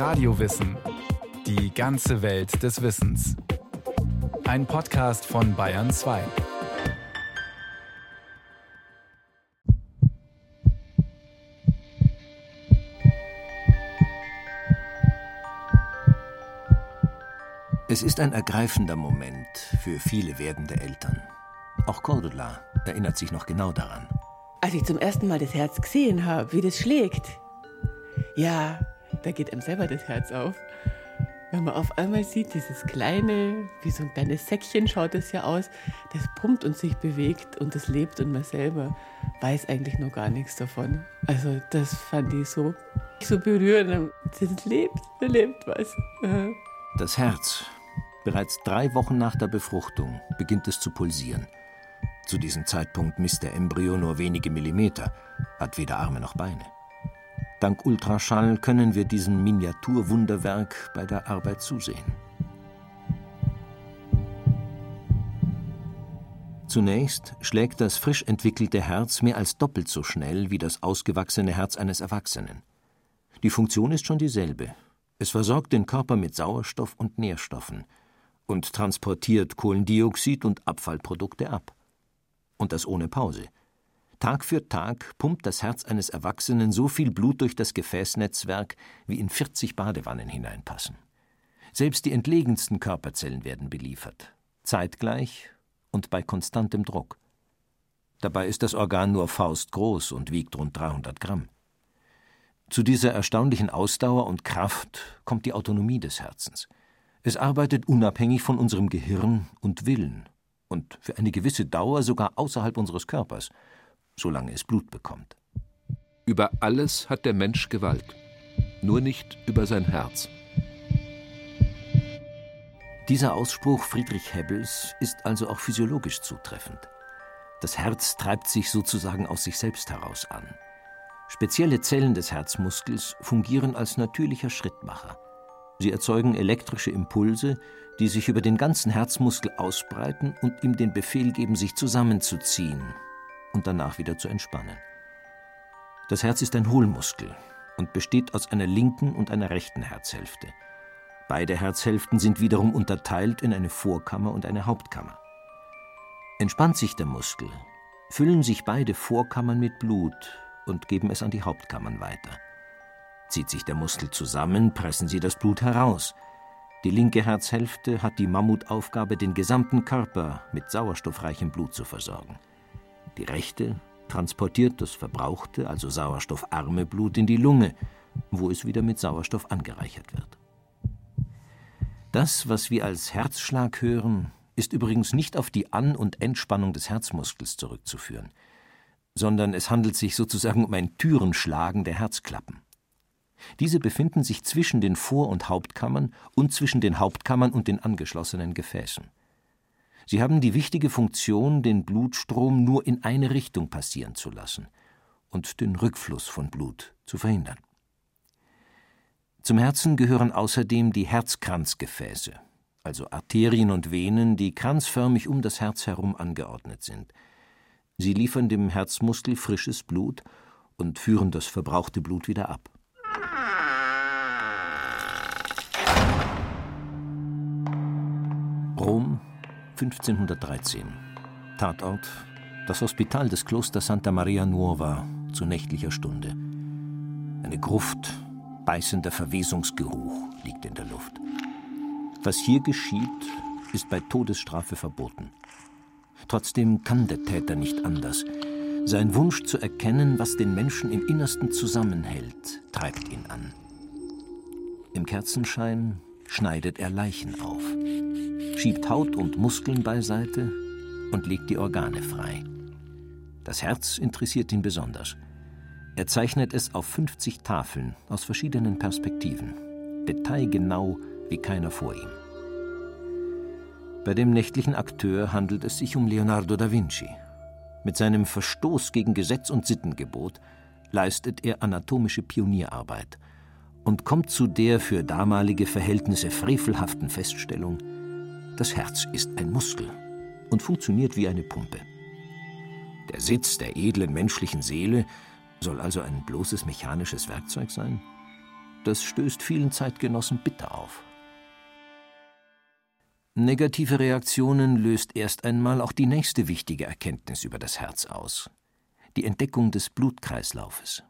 Radiowissen. Die ganze Welt des Wissens. Ein Podcast von Bayern 2. Es ist ein ergreifender Moment für viele werdende Eltern. Auch Cordula erinnert sich noch genau daran. Als ich zum ersten Mal das Herz gesehen habe, wie das schlägt, ja, da geht einem selber das Herz auf. Wenn man auf einmal sieht, dieses kleine, wie so ein kleines Säckchen schaut es ja aus, das pumpt und sich bewegt und das lebt und man selber weiß eigentlich noch gar nichts davon. Also das fand ich so, so berührend. Das lebt, da lebt was. Das Herz. Bereits drei Wochen nach der Befruchtung beginnt es zu pulsieren. Zu diesem Zeitpunkt misst der Embryo nur wenige Millimeter, hat weder Arme noch Beine. Dank Ultraschall können wir diesem Miniaturwunderwerk bei der Arbeit zusehen. Zunächst schlägt das frisch entwickelte Herz mehr als doppelt so schnell wie das ausgewachsene Herz eines Erwachsenen. Die Funktion ist schon dieselbe. Es versorgt den Körper mit Sauerstoff und Nährstoffen und transportiert Kohlendioxid und Abfallprodukte ab. Und das ohne Pause. Tag für Tag pumpt das Herz eines Erwachsenen so viel Blut durch das Gefäßnetzwerk, wie in 40 Badewannen hineinpassen. Selbst die entlegensten Körperzellen werden beliefert, zeitgleich und bei konstantem Druck. Dabei ist das Organ nur faustgroß und wiegt rund 300 Gramm. Zu dieser erstaunlichen Ausdauer und Kraft kommt die Autonomie des Herzens. Es arbeitet unabhängig von unserem Gehirn und Willen und für eine gewisse Dauer sogar außerhalb unseres Körpers – solange es Blut bekommt. Über alles hat der Mensch Gewalt, nur nicht über sein Herz. Dieser Ausspruch Friedrich Hebbels ist also auch physiologisch zutreffend. Das Herz treibt sich sozusagen aus sich selbst heraus an. Spezielle Zellen des Herzmuskels fungieren als natürlicher Schrittmacher. Sie erzeugen elektrische Impulse, die sich über den ganzen Herzmuskel ausbreiten und ihm den Befehl geben, sich zusammenzuziehen, und danach wieder zu entspannen. Das Herz ist ein Hohlmuskel und besteht aus einer linken und einer rechten Herzhälfte. Beide Herzhälften sind wiederum unterteilt in eine Vorkammer und eine Hauptkammer. Entspannt sich der Muskel, füllen sich beide Vorkammern mit Blut und geben es an die Hauptkammern weiter. Zieht sich der Muskel zusammen, pressen sie das Blut heraus. Die linke Herzhälfte hat die Mammutaufgabe, den gesamten Körper mit sauerstoffreichem Blut zu versorgen. Die rechte transportiert das verbrauchte, also sauerstoffarme Blut in die Lunge, wo es wieder mit Sauerstoff angereichert wird. Das, was wir als Herzschlag hören, ist übrigens nicht auf die An- und Entspannung des Herzmuskels zurückzuführen, sondern es handelt sich sozusagen um ein Türenschlagen der Herzklappen. Diese befinden sich zwischen den Vor- und Hauptkammern und zwischen den Hauptkammern und den angeschlossenen Gefäßen. Sie haben die wichtige Funktion, den Blutstrom nur in eine Richtung passieren zu lassen und den Rückfluss von Blut zu verhindern. Zum Herzen gehören außerdem die Herzkranzgefäße, also Arterien und Venen, die kranzförmig um das Herz herum angeordnet sind. Sie liefern dem Herzmuskel frisches Blut und führen das verbrauchte Blut wieder ab. Rom, 1513. Tatort: das Hospital des Klosters Santa Maria Nuova zu nächtlicher Stunde. Eine Gruft, beißender Verwesungsgeruch liegt in der Luft. Was hier geschieht, ist bei Todesstrafe verboten. Trotzdem kann der Täter nicht anders. Sein Wunsch zu erkennen, was den Menschen im Innersten zusammenhält, treibt ihn an. Im Kerzenschein schneidet er Leichen auf schiebt Haut und Muskeln beiseite und legt die Organe frei. Das Herz interessiert ihn besonders. Er zeichnet es auf 50 Tafeln aus verschiedenen Perspektiven, detailgenau wie keiner vor ihm. Bei dem nächtlichen Akteur handelt es sich um Leonardo da Vinci. Mit seinem Verstoß gegen Gesetz und Sittengebot leistet er anatomische Pionierarbeit und kommt zu der für damalige Verhältnisse frevelhaften Feststellung, das Herz ist ein Muskel und funktioniert wie eine Pumpe. Der Sitz der edlen menschlichen Seele soll also ein bloßes mechanisches Werkzeug sein? Das stößt vielen Zeitgenossen bitter auf. Negative Reaktionen löst erst einmal auch die nächste wichtige Erkenntnis über das Herz aus. Die Entdeckung des Blutkreislaufes.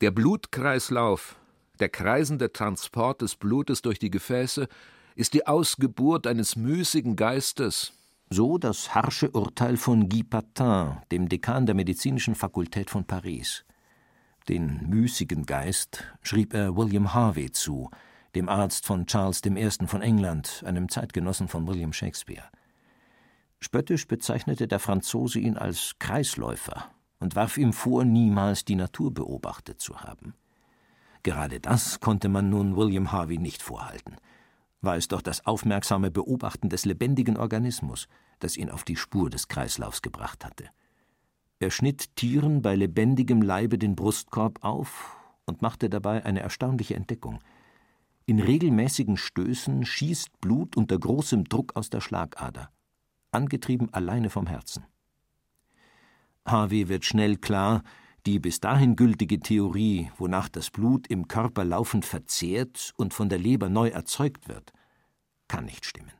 Der Blutkreislauf, der kreisende Transport des Blutes durch die Gefäße, ist die Ausgeburt eines müßigen Geistes. So das harsche Urteil von Guy Patin, dem Dekan der medizinischen Fakultät von Paris. Den müßigen Geist schrieb er William Harvey zu, dem Arzt von Charles I. von England, einem Zeitgenossen von William Shakespeare. Spöttisch bezeichnete der Franzose ihn als Kreisläufer und warf ihm vor, niemals die Natur beobachtet zu haben. Gerade das konnte man nun William Harvey nicht vorhalten. War es doch das aufmerksame Beobachten des lebendigen Organismus, das ihn auf die Spur des Kreislaufs gebracht hatte. Er schnitt Tieren bei lebendigem Leibe den Brustkorb auf und machte dabei eine erstaunliche Entdeckung – in regelmäßigen Stößen schießt Blut unter großem Druck aus der Schlagader, angetrieben alleine vom Herzen. Harvey wird schnell klar, die bis dahin gültige Theorie, wonach das Blut im Körper laufend verzehrt und von der Leber neu erzeugt wird, kann nicht stimmen.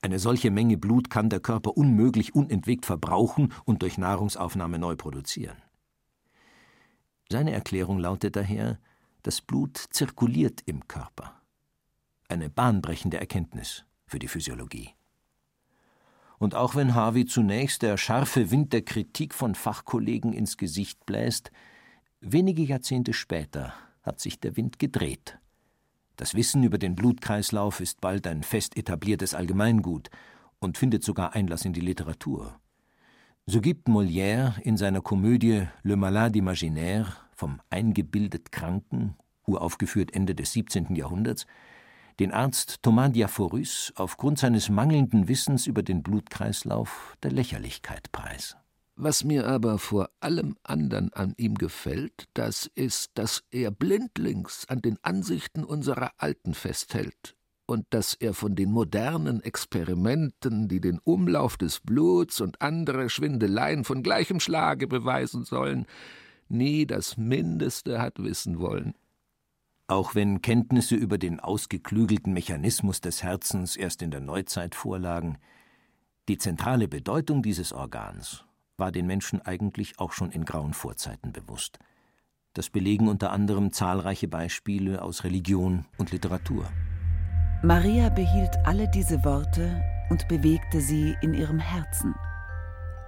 Eine solche Menge Blut kann der Körper unmöglich unentwegt verbrauchen und durch Nahrungsaufnahme neu produzieren. Seine Erklärung lautet daher, das Blut zirkuliert im Körper eine bahnbrechende Erkenntnis für die Physiologie. Und auch wenn Harvey zunächst der scharfe Wind der Kritik von Fachkollegen ins Gesicht bläst, wenige Jahrzehnte später hat sich der Wind gedreht. Das Wissen über den Blutkreislauf ist bald ein fest etabliertes Allgemeingut und findet sogar Einlass in die Literatur. So gibt Molière in seiner Komödie Le Malade Imaginaire vom eingebildet Kranken, uraufgeführt Ende des 17. Jahrhunderts, den Arzt Thomas Diaphorus aufgrund seines mangelnden Wissens über den Blutkreislauf der Lächerlichkeit preis. Was mir aber vor allem andern an ihm gefällt, das ist, dass er blindlings an den Ansichten unserer Alten festhält und dass er von den modernen Experimenten, die den Umlauf des Bluts und andere Schwindeleien von gleichem Schlage beweisen sollen, nie das Mindeste hat wissen wollen. Auch wenn Kenntnisse über den ausgeklügelten Mechanismus des Herzens erst in der Neuzeit vorlagen, die zentrale Bedeutung dieses Organs war den Menschen eigentlich auch schon in grauen Vorzeiten bewusst. Das belegen unter anderem zahlreiche Beispiele aus Religion und Literatur. Maria behielt alle diese Worte und bewegte sie in ihrem Herzen.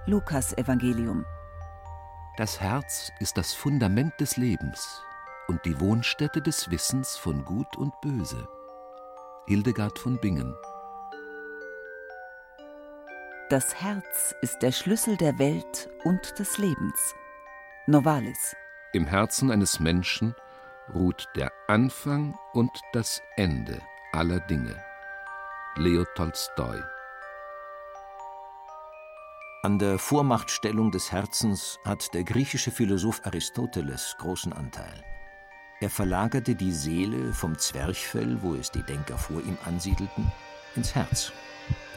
Lukas Evangelium. Das Herz ist das Fundament des Lebens und die Wohnstätte des Wissens von Gut und Böse. Hildegard von Bingen. Das Herz ist der Schlüssel der Welt und des Lebens. Novalis. Im Herzen eines Menschen ruht der Anfang und das Ende aller Dinge. Leo Tolstoi. An der Vormachtstellung des Herzens hat der griechische Philosoph Aristoteles großen Anteil. Er verlagerte die Seele vom Zwerchfell, wo es die Denker vor ihm ansiedelten, ins Herz.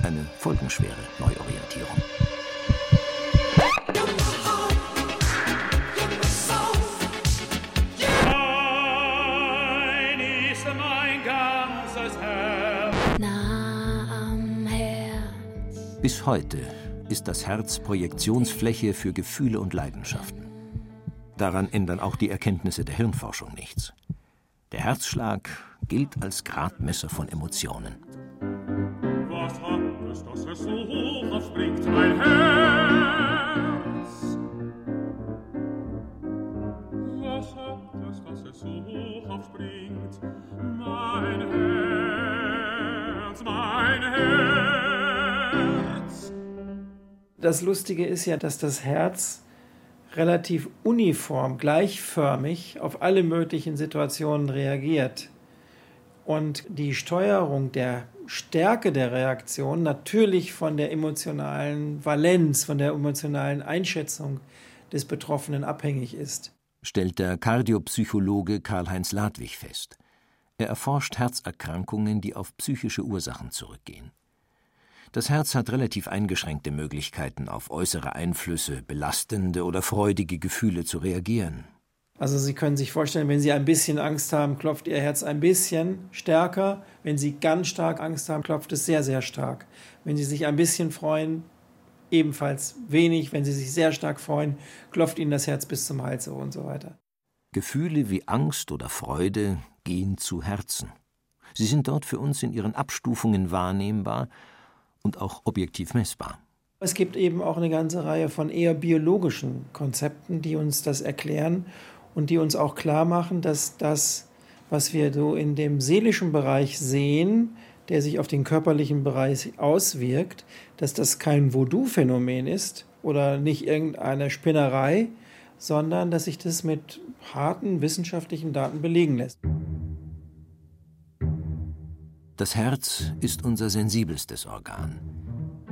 Eine folgenschwere Neuorientierung. Bis heute ist das Herz Projektionsfläche für Gefühle und Leidenschaften. Daran ändern auch die Erkenntnisse der Hirnforschung nichts. Der Herzschlag gilt als Gradmesser von Emotionen. Was hat es, dass es so hoch aufspringt, mein Herz? Was hat es, dass es so hoch aufspringt, mein Herz, mein Herz? Das Lustige ist ja, dass das Herz relativ uniform, gleichförmig auf alle möglichen Situationen reagiert. Und die Steuerung der Stärke der Reaktion natürlich von der emotionalen Valenz, von der emotionalen Einschätzung des Betroffenen abhängig ist. Stellt der Kardiopsychologe Karl-Heinz Ladwig fest. Er erforscht Herzerkrankungen, die auf psychische Ursachen zurückgehen. Das Herz hat relativ eingeschränkte Möglichkeiten, auf äußere Einflüsse, belastende oder freudige Gefühle zu reagieren. Also Sie können sich vorstellen, wenn Sie ein bisschen Angst haben, klopft Ihr Herz ein bisschen stärker. Wenn Sie ganz stark Angst haben, klopft es sehr, sehr stark. Wenn Sie sich ein bisschen freuen, ebenfalls wenig. Wenn Sie sich sehr stark freuen, klopft Ihnen das Herz bis zum Hals und so weiter. Gefühle wie Angst oder Freude gehen zu Herzen. Sie sind dort für uns in ihren Abstufungen wahrnehmbar und auch objektiv messbar. Es gibt eben auch eine ganze Reihe von eher biologischen Konzepten, die uns das erklären und die uns auch klar machen, dass das, was wir so in dem seelischen Bereich sehen, der sich auf den körperlichen Bereich auswirkt, dass das kein Voodoo-Phänomen ist oder nicht irgendeine Spinnerei, sondern dass sich das mit harten wissenschaftlichen Daten belegen lässt. Das Herz ist unser sensibelstes Organ.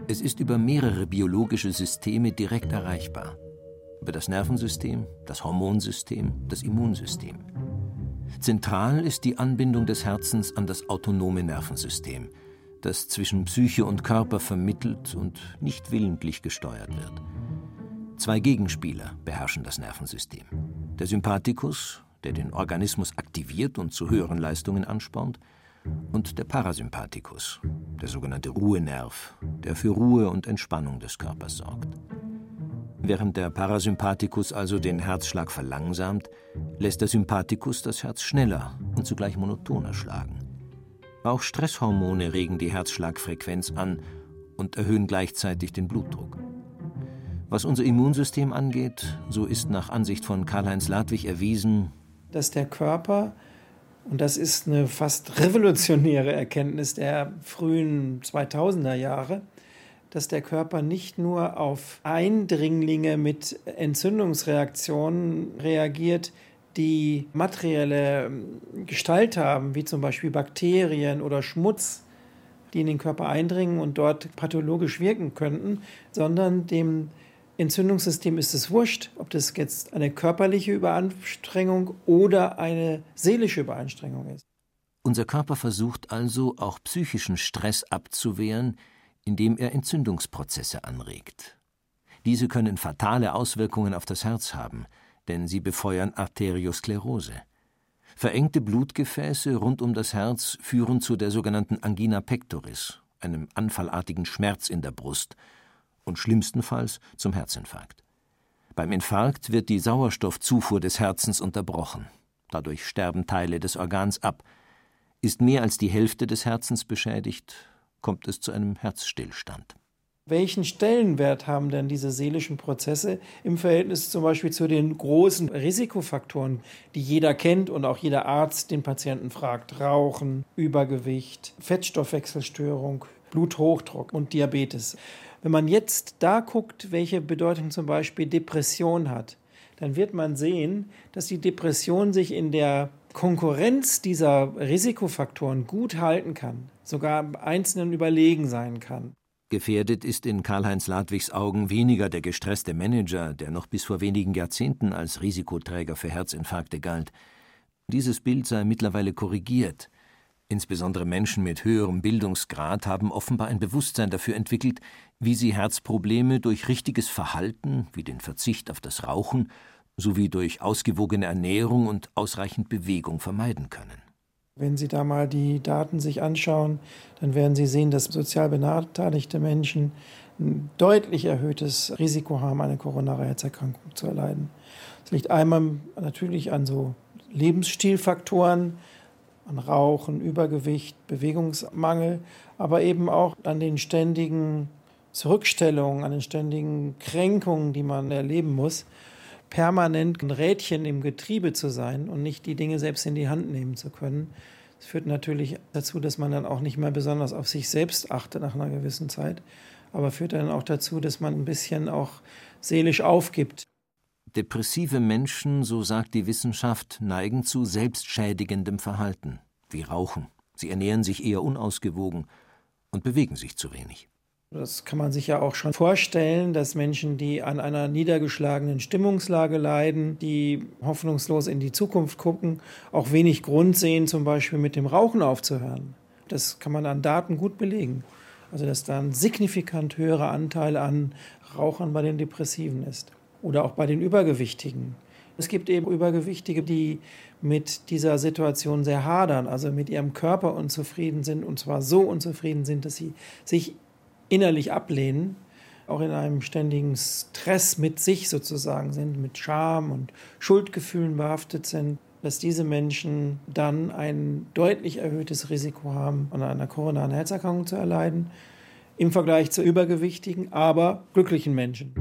Es ist über mehrere biologische Systeme direkt erreichbar über das Nervensystem, das Hormonsystem, das Immunsystem. Zentral ist die Anbindung des Herzens an das autonome Nervensystem, das zwischen Psyche und Körper vermittelt und nicht willentlich gesteuert wird. Zwei Gegenspieler beherrschen das Nervensystem. Der Sympathikus, der den Organismus aktiviert und zu höheren Leistungen anspornt, und der Parasympathikus, der sogenannte Ruhenerv, der für Ruhe und Entspannung des Körpers sorgt. Während der Parasympathikus also den Herzschlag verlangsamt, lässt der Sympathikus das Herz schneller und zugleich monotoner schlagen. Auch Stresshormone regen die Herzschlagfrequenz an und erhöhen gleichzeitig den Blutdruck. Was unser Immunsystem angeht, so ist nach Ansicht von Karl-Heinz Ladwig erwiesen, dass der Körper, und das ist eine fast revolutionäre Erkenntnis der frühen 2000er Jahre, dass der Körper nicht nur auf Eindringlinge mit Entzündungsreaktionen reagiert, die materielle ähm, Gestalt haben, wie zum Beispiel Bakterien oder Schmutz, die in den Körper eindringen und dort pathologisch wirken könnten, sondern dem Entzündungssystem ist es wurscht, ob das jetzt eine körperliche Überanstrengung oder eine seelische Überanstrengung ist. Unser Körper versucht also auch psychischen Stress abzuwehren, indem er Entzündungsprozesse anregt. Diese können fatale Auswirkungen auf das Herz haben, denn sie befeuern Arteriosklerose. Verengte Blutgefäße rund um das Herz führen zu der sogenannten Angina pectoris, einem anfallartigen Schmerz in der Brust, und schlimmstenfalls zum Herzinfarkt. Beim Infarkt wird die Sauerstoffzufuhr des Herzens unterbrochen. Dadurch sterben Teile des Organs ab. Ist mehr als die Hälfte des Herzens beschädigt, kommt es zu einem Herzstillstand. Welchen Stellenwert haben denn diese seelischen Prozesse im Verhältnis zum Beispiel zu den großen Risikofaktoren, die jeder kennt und auch jeder Arzt den Patienten fragt? Rauchen, Übergewicht, Fettstoffwechselstörung, Bluthochdruck und Diabetes. Wenn man jetzt da guckt, welche Bedeutung zum Beispiel Depression hat, dann wird man sehen, dass die Depression sich in der Konkurrenz dieser Risikofaktoren gut halten kann, sogar einzelnen überlegen sein kann. Gefährdet ist in Karl-Heinz Ladwigs Augen weniger der gestresste Manager, der noch bis vor wenigen Jahrzehnten als Risikoträger für Herzinfarkte galt. Dieses Bild sei mittlerweile korrigiert. Insbesondere Menschen mit höherem Bildungsgrad haben offenbar ein Bewusstsein dafür entwickelt, wie sie Herzprobleme durch richtiges Verhalten, wie den Verzicht auf das Rauchen sowie durch ausgewogene Ernährung und ausreichend Bewegung vermeiden können. Wenn Sie da mal die Daten sich anschauen, dann werden Sie sehen, dass sozial benachteiligte Menschen ein deutlich erhöhtes Risiko haben, eine koronare Herzerkrankung zu erleiden. Das liegt einmal natürlich an so Lebensstilfaktoren, an Rauchen, Übergewicht, Bewegungsmangel, aber eben auch an den ständigen Zurückstellungen, an den ständigen Kränkungen, die man erleben muss permanent ein Rädchen im Getriebe zu sein und nicht die Dinge selbst in die Hand nehmen zu können. Das führt natürlich dazu, dass man dann auch nicht mehr besonders auf sich selbst achtet nach einer gewissen Zeit, aber führt dann auch dazu, dass man ein bisschen auch seelisch aufgibt. Depressive Menschen, so sagt die Wissenschaft, neigen zu selbstschädigendem Verhalten, wie Rauchen. Sie ernähren sich eher unausgewogen und bewegen sich zu wenig. Das kann man sich ja auch schon vorstellen, dass Menschen, die an einer niedergeschlagenen Stimmungslage leiden, die hoffnungslos in die Zukunft gucken, auch wenig Grund sehen, zum Beispiel mit dem Rauchen aufzuhören. Das kann man an Daten gut belegen. Also dass da ein signifikant höherer Anteil an Rauchern bei den Depressiven ist oder auch bei den Übergewichtigen. Es gibt eben Übergewichtige, die mit dieser Situation sehr hadern, also mit ihrem Körper unzufrieden sind und zwar so unzufrieden sind, dass sie sich innerlich ablehnen, auch in einem ständigen Stress mit sich sozusagen sind, mit Scham und Schuldgefühlen behaftet sind, dass diese Menschen dann ein deutlich erhöhtes Risiko haben, an einer koronaren Herzerkrankung zu erleiden, im Vergleich zu übergewichtigen, aber glücklichen Menschen.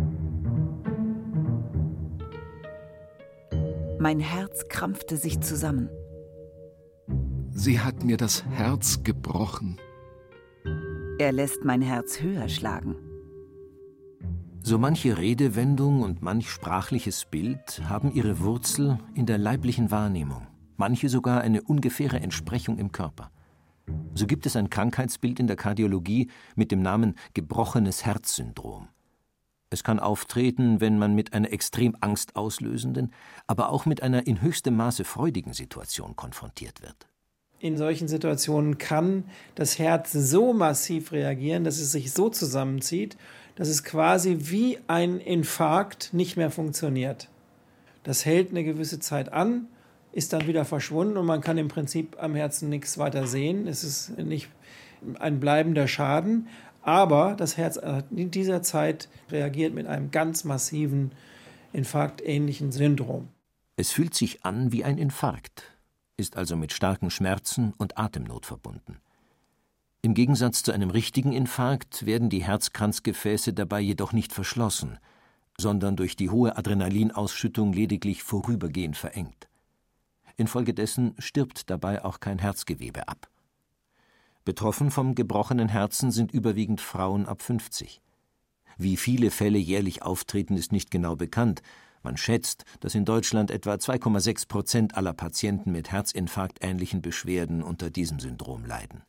Mein Herz krampfte sich zusammen. Sie hat mir das Herz gebrochen. Er lässt mein Herz höher schlagen. So manche Redewendung und manch sprachliches Bild haben ihre Wurzel in der leiblichen Wahrnehmung, manche sogar eine ungefähre Entsprechung im Körper. So gibt es ein Krankheitsbild in der Kardiologie mit dem Namen gebrochenes Herzsyndrom. Es kann auftreten, wenn man mit einer extrem angstauslösenden, aber auch mit einer in höchstem Maße freudigen Situation konfrontiert wird. In solchen Situationen kann das Herz so massiv reagieren, dass es sich so zusammenzieht, dass es quasi wie ein Infarkt nicht mehr funktioniert. Das hält eine gewisse Zeit an, ist dann wieder verschwunden und man kann im Prinzip am Herzen nichts weiter sehen. Es ist nicht ein bleibender Schaden, aber das Herz in dieser Zeit reagiert mit einem ganz massiven infarktähnlichen Syndrom. Es fühlt sich an wie ein Infarkt, ist also mit starken Schmerzen und Atemnot verbunden. Im Gegensatz zu einem richtigen Infarkt werden die Herzkranzgefäße dabei jedoch nicht verschlossen, sondern durch die hohe Adrenalinausschüttung lediglich vorübergehend verengt. Infolgedessen stirbt dabei auch kein Herzgewebe ab. Betroffen vom gebrochenen Herzen sind überwiegend Frauen ab 50. Wie viele Fälle jährlich auftreten, ist nicht genau bekannt. Man schätzt, dass in Deutschland etwa 2,6 Prozent aller Patienten mit herzinfarktähnlichen Beschwerden unter diesem Syndrom leiden.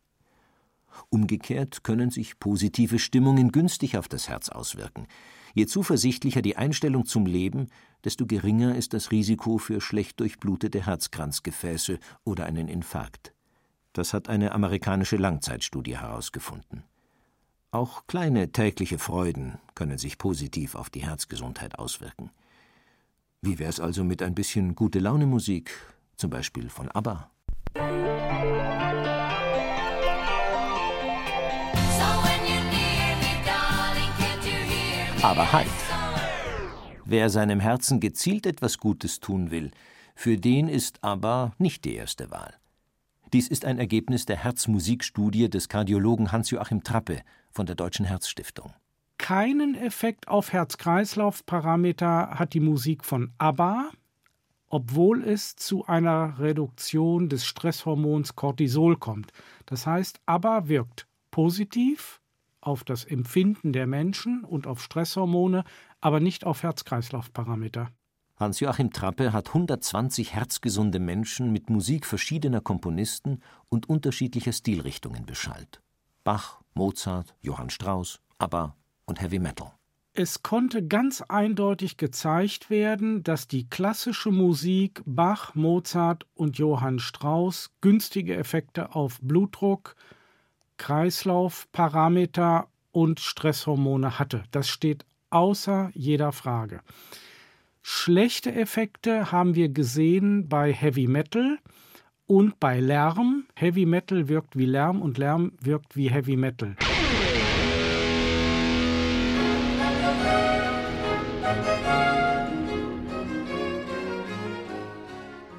Umgekehrt können sich positive Stimmungen günstig auf das Herz auswirken. Je zuversichtlicher die Einstellung zum Leben, desto geringer ist das Risiko für schlecht durchblutete Herzkranzgefäße oder einen Infarkt. Das hat eine amerikanische Langzeitstudie herausgefunden. Auch kleine tägliche Freuden können sich positiv auf die Herzgesundheit auswirken. Wie wär's also mit ein bisschen gute Laune Musik, zum Beispiel von ABBA? Aber halt! Wer seinem Herzen gezielt etwas Gutes tun will, für den ist ABBA nicht die erste Wahl. Dies ist ein Ergebnis der Herzmusikstudie des Kardiologen Hans-Joachim Trappe von der Deutschen Herzstiftung. Keinen Effekt auf Herz-Kreislauf-Parameter hat die Musik von ABBA, obwohl es zu einer Reduktion des Stresshormons Cortisol kommt. Das heißt, ABBA wirkt positiv auf das Empfinden der Menschen und auf Stresshormone, aber nicht auf Herz-Kreislauf-Parameter. Hans-Joachim Trappe hat 120 herzgesunde Menschen mit Musik verschiedener Komponisten und unterschiedlicher Stilrichtungen beschallt. Bach, Mozart, Johann Strauss, ABBA und Heavy Metal. Es konnte ganz eindeutig gezeigt werden, dass die klassische Musik Bach, Mozart und Johann Strauss günstige Effekte auf Blutdruck, Kreislauf, Parameter und Stresshormone hatte. Das steht außer jeder Frage. Schlechte Effekte haben wir gesehen bei Heavy Metal und bei Lärm. Heavy Metal wirkt wie Lärm und Lärm wirkt wie Heavy Metal.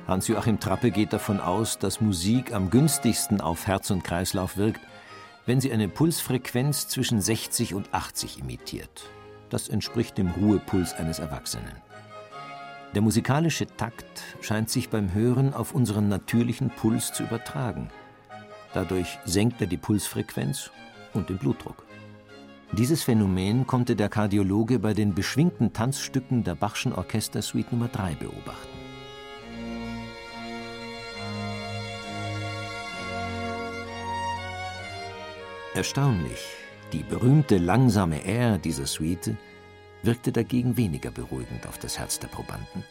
Hans-Joachim Trappe geht davon aus, dass Musik am günstigsten auf Herz und Kreislauf wirkt, wenn sie eine Pulsfrequenz zwischen 60 und 80 imitiert. Das entspricht dem Ruhepuls eines Erwachsenen. Der musikalische Takt scheint sich beim Hören auf unseren natürlichen Puls zu übertragen. Dadurch senkt er die Pulsfrequenz und den Blutdruck. Dieses Phänomen konnte der Kardiologe bei den beschwingten Tanzstücken der Bachschen Orchestersuite Nummer 3 beobachten. Erstaunlich, die berühmte langsame R dieser Suite wirkte dagegen weniger beruhigend auf das Herz der Probanden.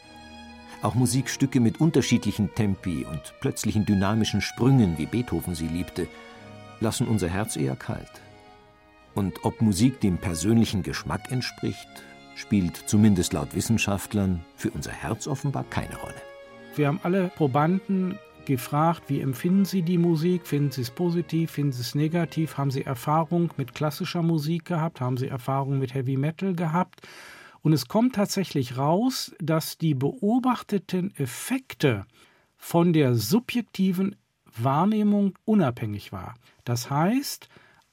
Auch Musikstücke mit unterschiedlichen Tempi und plötzlichen dynamischen Sprüngen, wie Beethoven sie liebte, lassen unser Herz eher kalt. Und ob Musik dem persönlichen Geschmack entspricht, spielt zumindest laut Wissenschaftlern für unser Herz offenbar keine Rolle. Wir haben alle Probanden gefragt, wie empfinden Sie die Musik? Finden Sie es positiv? Finden Sie es negativ? Haben Sie Erfahrung mit klassischer Musik gehabt? Haben Sie Erfahrung mit Heavy Metal gehabt? Und es kommt tatsächlich raus, dass die beobachteten Effekte von der subjektiven Wahrnehmung unabhängig war. Das heißt,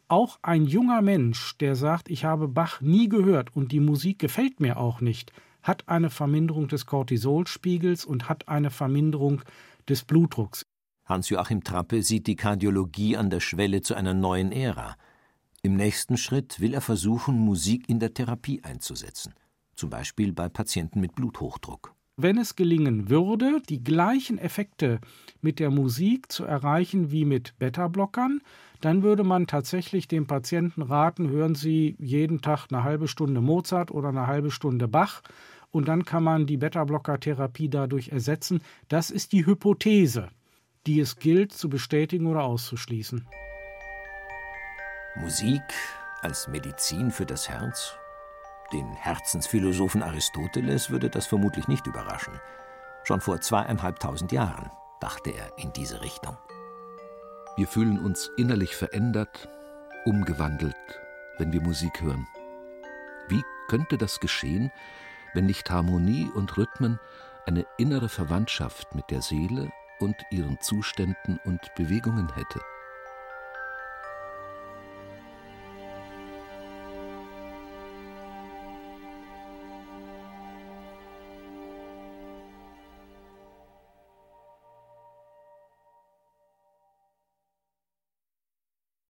auch ein junger Mensch, der sagt, ich habe Bach nie gehört und die Musik gefällt mir auch nicht, hat eine Verminderung des Cortisolspiegels und hat eine Verminderung des Blutdrucks. Hans-Joachim Trappe sieht die Kardiologie an der Schwelle zu einer neuen Ära. Im nächsten Schritt will er versuchen, Musik in der Therapie einzusetzen, zum Beispiel bei Patienten mit Bluthochdruck. Wenn es gelingen würde, die gleichen Effekte mit der Musik zu erreichen wie mit Beta-Blockern, dann würde man tatsächlich dem Patienten raten, hören Sie jeden Tag eine halbe Stunde Mozart oder eine halbe Stunde Bach und dann kann man die Beta-Blocker-Therapie dadurch ersetzen. Das ist die Hypothese, die es gilt zu bestätigen oder auszuschließen. Musik als Medizin für das Herz? Den Herzensphilosophen Aristoteles würde das vermutlich nicht überraschen. Schon vor zweieinhalbtausend Jahren dachte er in diese Richtung. Wir fühlen uns innerlich verändert, umgewandelt, wenn wir Musik hören. Wie könnte das geschehen, wenn nicht Harmonie und Rhythmen eine innere Verwandtschaft mit der Seele und ihren Zuständen und Bewegungen hätte?